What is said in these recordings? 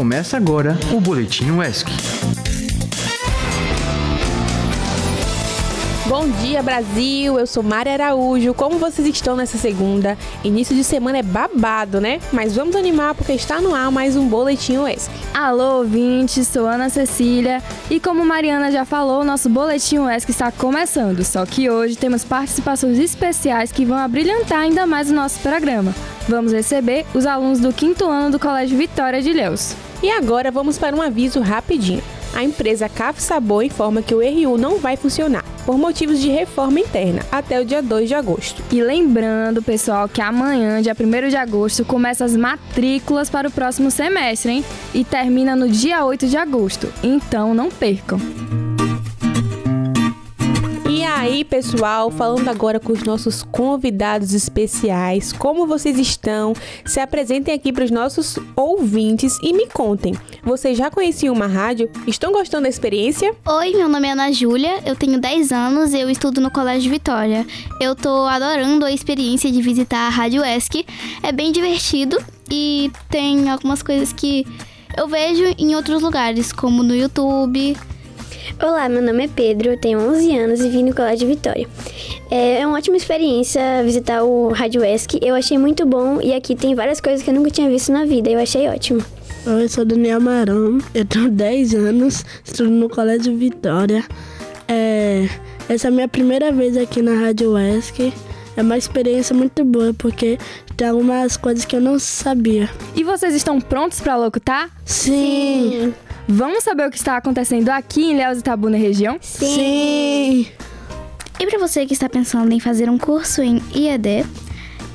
Começa agora o Boletim UESC. Bom dia, Brasil! Eu sou Mari Araújo. Como vocês estão nessa segunda? Início de semana é babado, né? Mas vamos animar porque está no ar mais um Boletim UESC. Alô, ouvintes, sou Ana Cecília e como Mariana já falou, nosso Boletim UESC está começando. Só que hoje temos participações especiais que vão abrilhantar ainda mais o nosso programa. Vamos receber os alunos do quinto ano do Colégio Vitória de Ilhéus. E agora vamos para um aviso rapidinho. A empresa Caf Sabor informa que o RU não vai funcionar por motivos de reforma interna até o dia 2 de agosto. E lembrando, pessoal, que amanhã, dia 1 de agosto, começa as matrículas para o próximo semestre, hein? E termina no dia 8 de agosto. Então não percam. Aí, pessoal, falando agora com os nossos convidados especiais, como vocês estão? Se apresentem aqui para os nossos ouvintes e me contem. Vocês já conheciam uma rádio? Estão gostando da experiência? Oi, meu nome é Ana Júlia, eu tenho 10 anos e eu estudo no Colégio Vitória. Eu tô adorando a experiência de visitar a Rádio ESC. É bem divertido e tem algumas coisas que eu vejo em outros lugares, como no YouTube, Olá, meu nome é Pedro, eu tenho 11 anos e vim no Colégio Vitória. É uma ótima experiência visitar o Rádio ESC, eu achei muito bom e aqui tem várias coisas que eu nunca tinha visto na vida, eu achei ótimo. Oi, eu sou Daniel Marão, eu tenho 10 anos, estudo no Colégio Vitória. É, essa é a minha primeira vez aqui na Rádio ESC. É uma experiência muito boa porque tem algumas coisas que eu não sabia. E vocês estão prontos para locutar? Sim. Sim. Vamos saber o que está acontecendo aqui em Léus Itabuna região? Sim. Sim. E para você que está pensando em fazer um curso em IED,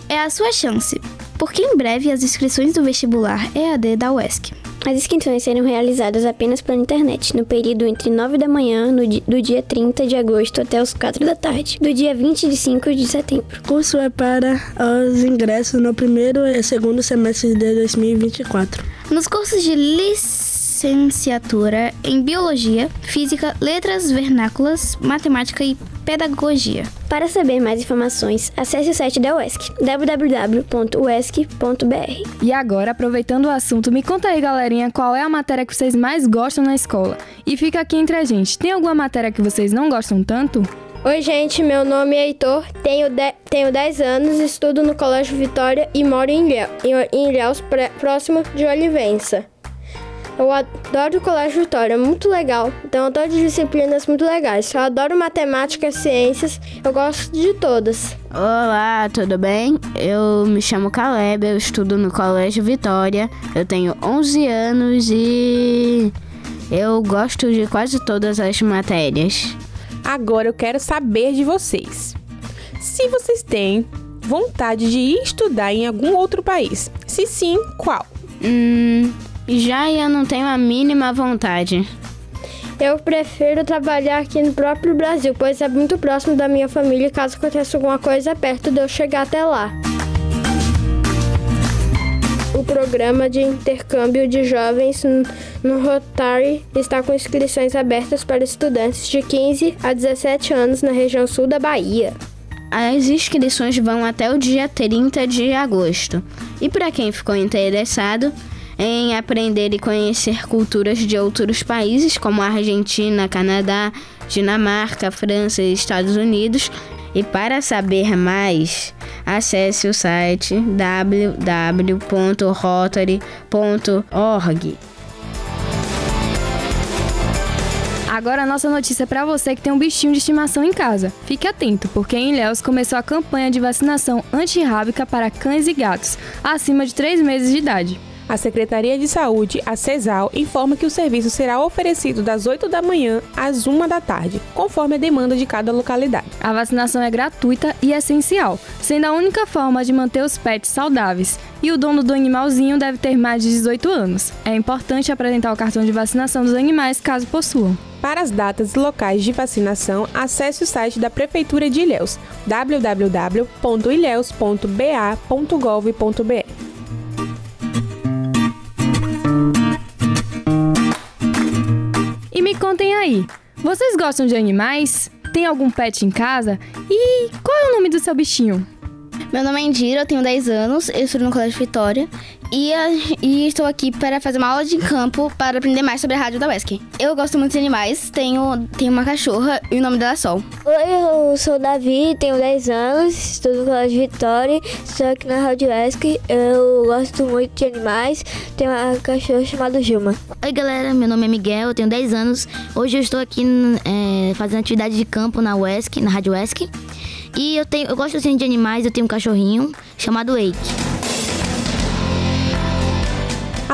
é a sua chance, porque em breve as inscrições do vestibular EAD da UESC. As inscrições serão realizadas apenas pela internet, no período entre 9 da manhã no di do dia 30 de agosto até os 4 da tarde, do dia 25 de setembro. O curso é para os ingressos no primeiro e segundo semestre de 2024. Nos cursos de licenciatura, licenciatura em Biologia, Física, Letras Vernáculas, Matemática e Pedagogia. Para saber mais informações, acesse o site da UESC, www.uesc.br. E agora, aproveitando o assunto, me conta aí, galerinha, qual é a matéria que vocês mais gostam na escola? E fica aqui entre a gente, tem alguma matéria que vocês não gostam tanto? Oi, gente, meu nome é Heitor, tenho, de, tenho 10 anos, estudo no Colégio Vitória e moro em Ilhéus, em Ilhéus próximo de Olivença. Eu adoro o Colégio Vitória, é muito legal. Então, todas disciplinas muito legais. Eu adoro matemática, ciências, eu gosto de todas. Olá, tudo bem? Eu me chamo Caleb, eu estudo no Colégio Vitória. Eu tenho 11 anos e eu gosto de quase todas as matérias. Agora eu quero saber de vocês. Se vocês têm vontade de ir estudar em algum outro país, se sim, qual? Hum, já eu não tenho a mínima vontade. Eu prefiro trabalhar aqui no próprio Brasil, pois é muito próximo da minha família. Caso aconteça alguma coisa, é perto de eu chegar até lá. O programa de intercâmbio de jovens no Rotary está com inscrições abertas para estudantes de 15 a 17 anos na região sul da Bahia. As inscrições vão até o dia 30 de agosto. E para quem ficou interessado, em aprender e conhecer culturas de outros países, como Argentina, Canadá, Dinamarca, França e Estados Unidos. E para saber mais, acesse o site www.rotary.org. Agora a nossa notícia para você que tem um bichinho de estimação em casa. Fique atento, porque em Ilhéus começou a campanha de vacinação antirrábica para cães e gatos acima de 3 meses de idade. A Secretaria de Saúde, a CESAL, informa que o serviço será oferecido das 8 da manhã às 1 da tarde, conforme a demanda de cada localidade. A vacinação é gratuita e essencial, sendo a única forma de manter os pets saudáveis. E o dono do animalzinho deve ter mais de 18 anos. É importante apresentar o cartão de vacinação dos animais caso possuam. Para as datas e locais de vacinação, acesse o site da Prefeitura de Ilhéus, www.ilhéus.ba.gov.br. aí, vocês gostam de animais? Tem algum pet em casa? E qual é o nome do seu bichinho? Meu nome é Indira, eu tenho 10 anos, eu estudo no Colégio Vitória e, e, estou aqui para fazer uma aula de campo para aprender mais sobre a rádio da UESC. Eu gosto muito de animais, tenho, tenho uma cachorra e o nome dela é Sol. Oi, eu sou o Davi, tenho 10 anos, estudo no Colégio Vitória, estou aqui na Rádio UESC. Eu gosto muito de animais, tenho uma cachorra chamada Gilma. Oi, galera, meu nome é Miguel, eu tenho 10 anos. Hoje eu estou aqui é, fazendo atividade de campo na UESC, na Rádio UESC. E eu, tenho, eu gosto assim, de animais, eu tenho um cachorrinho chamado Eike.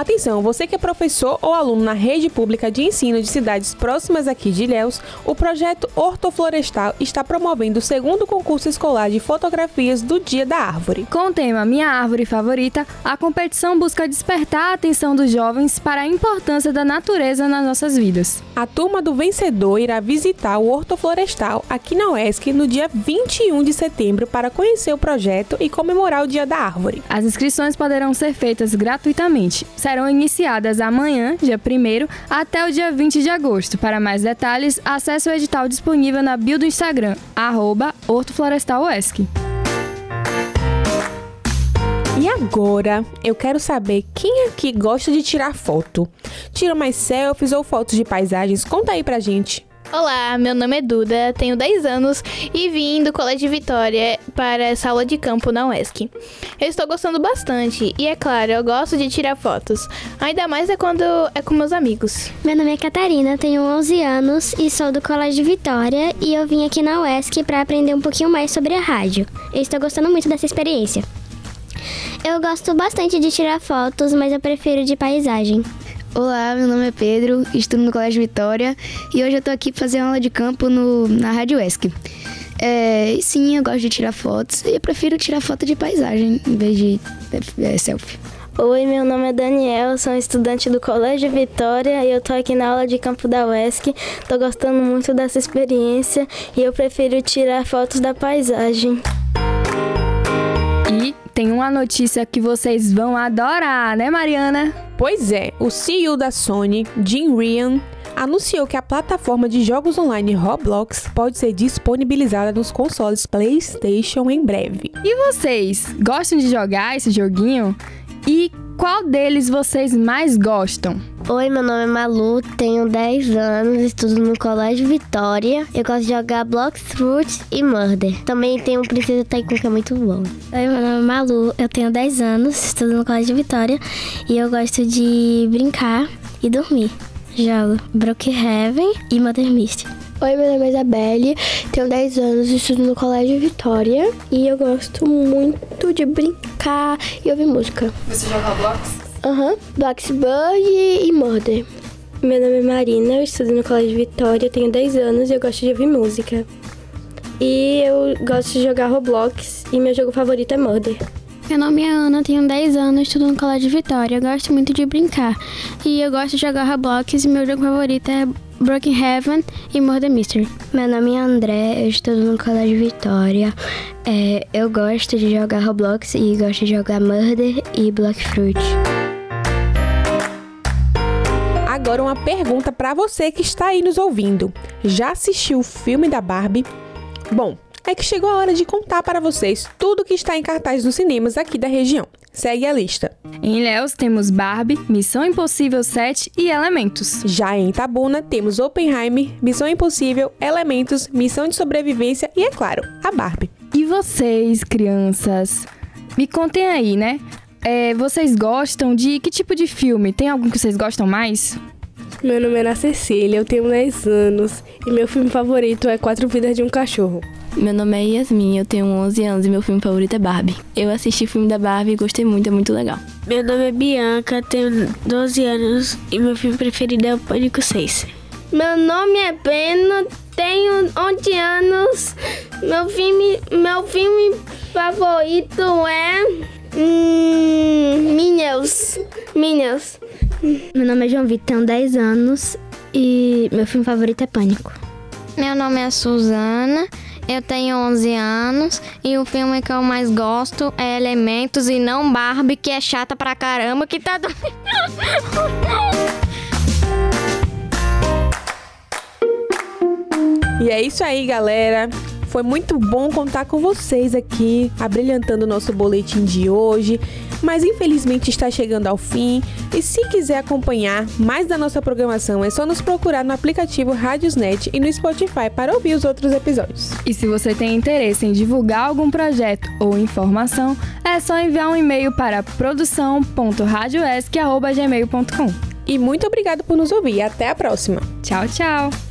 Atenção, você que é professor ou aluno na rede pública de ensino de cidades próximas aqui de Ilhéus, o projeto Hortoflorestal está promovendo o segundo concurso escolar de fotografias do Dia da Árvore. Com o tema Minha Árvore Favorita, a competição busca despertar a atenção dos jovens para a importância da natureza nas nossas vidas. A turma do vencedor irá visitar o Hortoflorestal aqui na UESC no dia 21 de setembro para conhecer o projeto e comemorar o Dia da Árvore. As inscrições poderão ser feitas gratuitamente serão iniciadas amanhã, dia 1 até o dia 20 de agosto. Para mais detalhes, acesse o edital disponível na bio do Instagram, arroba hortoflorestalesc. E agora, eu quero saber quem aqui gosta de tirar foto. Tira mais selfies ou fotos de paisagens? Conta aí pra gente. Olá, meu nome é Duda, tenho 10 anos e vim do Colégio Vitória para essa aula de campo na UESC. Eu estou gostando bastante e, é claro, eu gosto de tirar fotos, ainda mais é quando é com meus amigos. Meu nome é Catarina, tenho 11 anos e sou do Colégio Vitória e eu vim aqui na UESC para aprender um pouquinho mais sobre a rádio. Eu estou gostando muito dessa experiência. Eu gosto bastante de tirar fotos, mas eu prefiro de paisagem. Olá, meu nome é Pedro, estudo no Colégio Vitória e hoje eu tô aqui para fazer aula de campo no, na Rádio ESC. É, sim, eu gosto de tirar fotos e eu prefiro tirar foto de paisagem em vez de é, selfie. Oi, meu nome é Daniel, sou estudante do Colégio Vitória e eu tô aqui na aula de campo da UESC. Tô gostando muito dessa experiência e eu prefiro tirar fotos da paisagem. Tem uma notícia que vocês vão adorar, né, Mariana? Pois é, o CEO da Sony, Jim Ryan, anunciou que a plataforma de jogos online Roblox pode ser disponibilizada nos consoles PlayStation em breve. E vocês, gostam de jogar esse joguinho? E qual deles vocês mais gostam? Oi, meu nome é Malu, tenho 10 anos, estudo no Colégio Vitória. Eu gosto de jogar Blocks, Fruits e Murder. Também tenho um Princesa Tycoon que é muito bom. Oi, meu nome é Malu, eu tenho 10 anos, estudo no Colégio Vitória e eu gosto de brincar e dormir. Jogo Brookhaven e Mother Mystery. Oi, meu nome é Isabelle, tenho 10 anos, estudo no Colégio Vitória e eu gosto muito de brincar e ouvir música. Você joga Roblox? Aham, uhum, Bloxburg e Murder. Meu nome é Marina, eu estudo no Colégio Vitória, tenho 10 anos e eu gosto de ouvir música. E eu gosto de jogar Roblox e meu jogo favorito é Murder. Meu nome é Ana, tenho 10 anos, estudo no Colégio Vitória. Eu gosto muito de brincar. E eu gosto de jogar Roblox e meu jogo favorito é Broken Heaven e Murder Mystery. Meu nome é André, eu estudo no Colégio Vitória. É, eu gosto de jogar Roblox e gosto de jogar Murder e Block Fruit. Agora uma pergunta para você que está aí nos ouvindo. Já assistiu o filme da Barbie? Bom, é que chegou a hora de contar para vocês tudo que está em cartaz nos cinemas aqui da região. Segue a lista. Em Ilhéus temos Barbie, Missão Impossível 7 e Elementos. Já em Itabuna temos Oppenheimer, Missão Impossível, Elementos, Missão de Sobrevivência e, é claro, a Barbie. E vocês, crianças? Me contem aí, né? É, vocês gostam de que tipo de filme? Tem algum que vocês gostam mais? Meu nome é Ana Cecília, eu tenho 10 anos e meu filme favorito é Quatro Vidas de um Cachorro. Meu nome é Yasmin, eu tenho 11 anos e meu filme favorito é Barbie. Eu assisti o filme da Barbie e gostei muito, é muito legal. Meu nome é Bianca, tenho 12 anos e meu filme preferido é o Pânico 6. Meu nome é Breno, tenho 11 anos. Meu filme, meu filme favorito é hum, Minions. Minions. Meu nome é João Vitor, tenho 10 anos e meu filme favorito é Pânico. Meu nome é Suzana, eu tenho 11 anos e o filme que eu mais gosto é Elementos e não Barbie, que é chata pra caramba, que tá E é isso aí, galera. Foi muito bom contar com vocês aqui, abrilhantando o nosso boletim de hoje. mas infelizmente está chegando ao fim. E se quiser acompanhar mais da nossa programação, é só nos procurar no aplicativo Radiosnet e no Spotify para ouvir os outros episódios. E se você tem interesse em divulgar algum projeto ou informação, é só enviar um e-mail para produção.radioesc.gmail.com. E muito obrigado por nos ouvir. Até a próxima. Tchau, tchau.